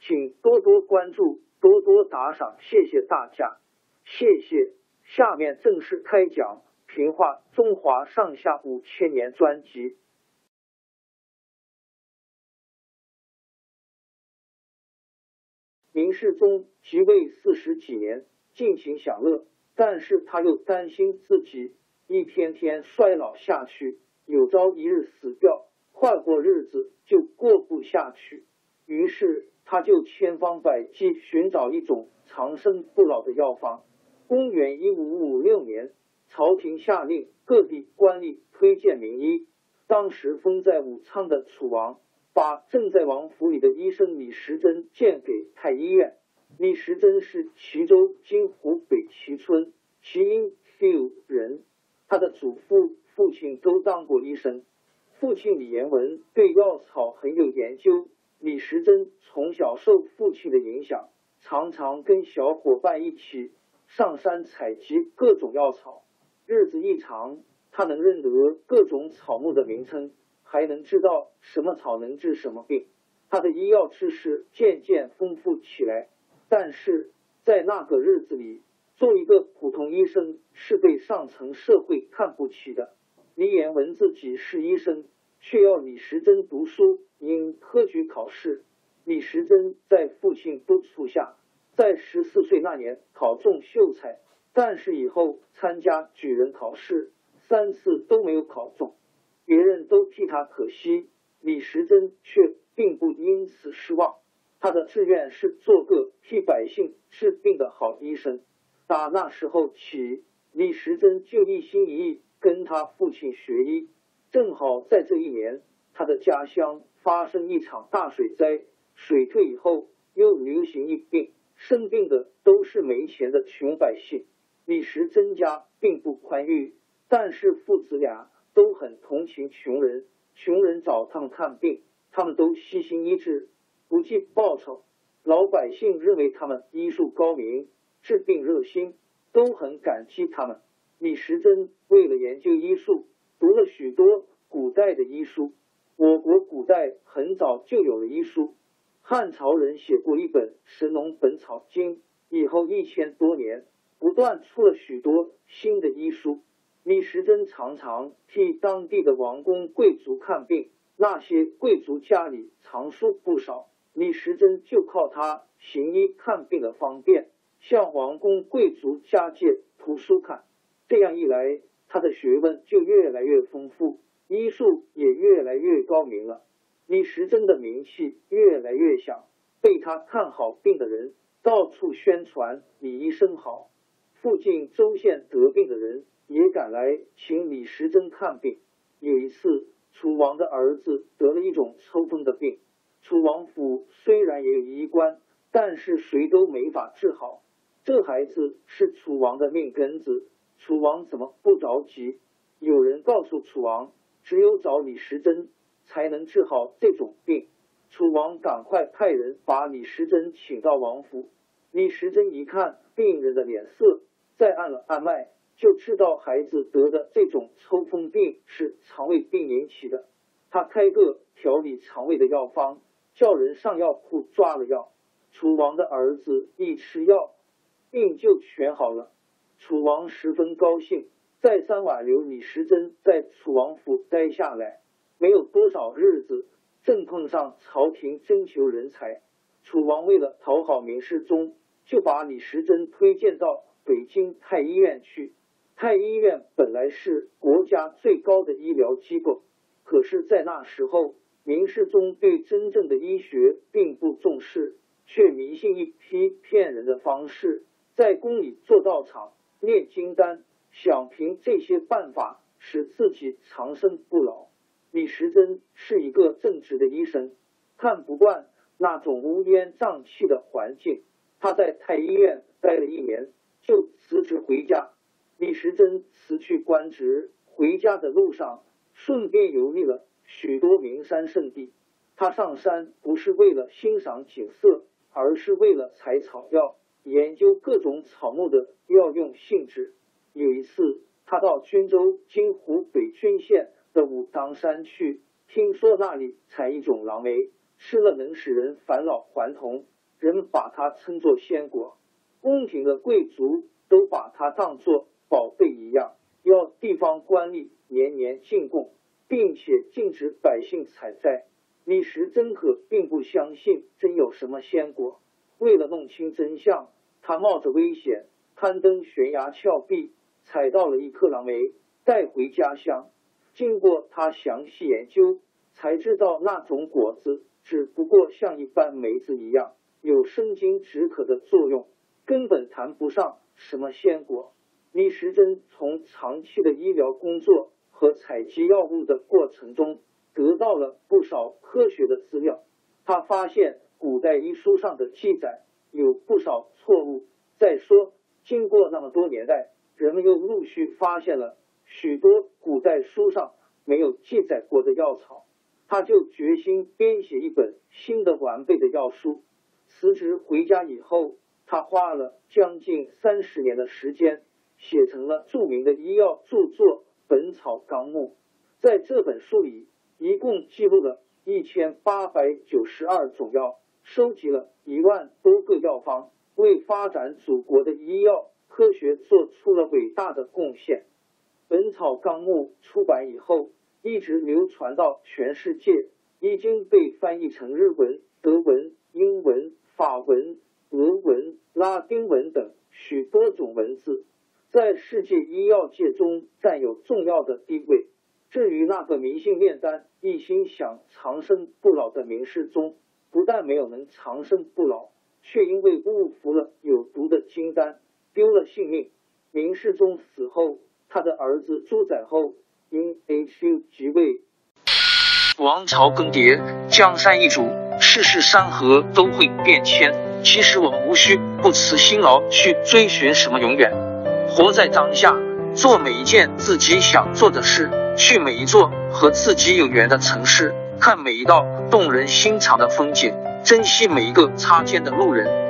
请多多关注，多多打赏，谢谢大家，谢谢。下面正式开讲《评话中华上下五千年》专辑。明世宗即位四十几年，尽情享乐，但是他又担心自己一天天衰老下去，有朝一日死掉，快过日子就过不下去，于是。他就千方百计寻找一种长生不老的药方。公元一五五六年，朝廷下令各地官吏推荐名医。当时封在武昌的楚王，把正在王府里的医生李时珍荐给太医院。李时珍是徐州今湖北蕲村齐阴六人，他的祖父、父亲都当过医生。父亲李延文对药草很有研究。李时珍从小受父亲的影响，常常跟小伙伴一起上山采集各种药草。日子一长，他能认得各种草木的名称，还能知道什么草能治什么病。他的医药知识渐渐丰富起来。但是在那个日子里，做一个普通医生是被上层社会看不起的。李延文自己是医生，却要李时珍读书。因科举考试，李时珍在父亲督促下，在十四岁那年考中秀才，但是以后参加举人考试三次都没有考中，别人都替他可惜，李时珍却并不因此失望。他的志愿是做个替百姓治病的好医生。打那时候起，李时珍就一心一意跟他父亲学医。正好在这一年，他的家乡。发生一场大水灾，水退以后又流行疫病，生病的都是没钱的穷百姓。李时珍家并不宽裕，但是父子俩都很同情穷人。穷人找他们看病，他们都悉心医治，不计报酬。老百姓认为他们医术高明，治病热心，都很感激他们。李时珍为了研究医术，读了许多古代的医书。我国古代很早就有了医书，汉朝人写过一本《神农本草经》，以后一千多年不断出了许多新的医书。李时珍常常替当地的王公贵族看病，那些贵族家里藏书不少，李时珍就靠他行医看病的方便，向王公贵族家借图书看。这样一来，他的学问就越来越丰富。医术也越来越高明了，李时珍的名气越来越响，被他看好病的人到处宣传李医生好，附近州县得病的人也赶来请李时珍看病。有一次，楚王的儿子得了一种抽风的病，楚王府虽然也有医官，但是谁都没法治好。这孩子是楚王的命根子，楚王怎么不着急？有人告诉楚王。只有找李时珍才能治好这种病。楚王赶快派人把李时珍请到王府。李时珍一看病人的脸色，再按了按脉，就知道孩子得的这种抽风病是肠胃病引起的。他开个调理肠胃的药方，叫人上药铺抓了药。楚王的儿子一吃药，病就全好了。楚王十分高兴，再三挽留李时珍在楚王府待下来。没有多少日子，正碰上朝廷征求人才，楚王为了讨好明世宗，就把李时珍推荐到北京太医院去。太医院本来是国家最高的医疗机构。可是，在那时候，明世宗对真正的医学并不重视，却迷信一批骗人的方式，在宫里做道场、念金丹，想凭这些办法使自己长生不老。李时珍是一个正直的医生，看不惯那种乌烟瘴气的环境，他在太医院待了一年，就辞职回家。李时珍辞去官职，回家的路上。顺便游历了许多名山圣地。他上山不是为了欣赏景色，而是为了采草药，研究各种草木的药用性质。有一次，他到均州（今湖北均县）的武当山去，听说那里采一种狼莓，吃了能使人返老还童，人们把它称作仙果。宫廷的贵族都把它当作宝贝一样，要地方官吏。年年进贡，并且禁止百姓采摘。李时珍可并不相信真有什么仙果。为了弄清真相，他冒着危险攀登悬崖峭壁，采到了一颗狼莓，带回家乡。经过他详细研究，才知道那种果子只不过像一般梅子一样，有生津止渴的作用，根本谈不上什么鲜果。李时珍从长期的医疗工作。和采集药物的过程中，得到了不少科学的资料。他发现古代医书上的记载有不少错误。再说，经过那么多年代，人们又陆续发现了许多古代书上没有记载过的药草。他就决心编写一本新的完备的药书。辞职回家以后，他花了将近三十年的时间，写成了著名的医药著作。《本草纲目》在这本书里，一共记录了一千八百九十二种药，收集了一万多个药方，为发展祖国的医药科学做出了伟大的贡献。《本草纲目》出版以后，一直流传到全世界，已经被翻译成日文、德文、英文、法文、俄文、拉丁文等许多种文字。在世界医药界中占有重要的地位。至于那个迷信炼丹、一心想长生不老的名士中，不但没有能长生不老，却因为误服了有毒的金丹，丢了性命。明世宗死后，他的儿子朱载后因 H 即位，王朝更迭，江山易主，世事山河都会变迁。其实我们无需不辞辛劳去追寻什么永远。活在当下，做每一件自己想做的事，去每一座和自己有缘的城市，看每一道动人心肠的风景，珍惜每一个擦肩的路人。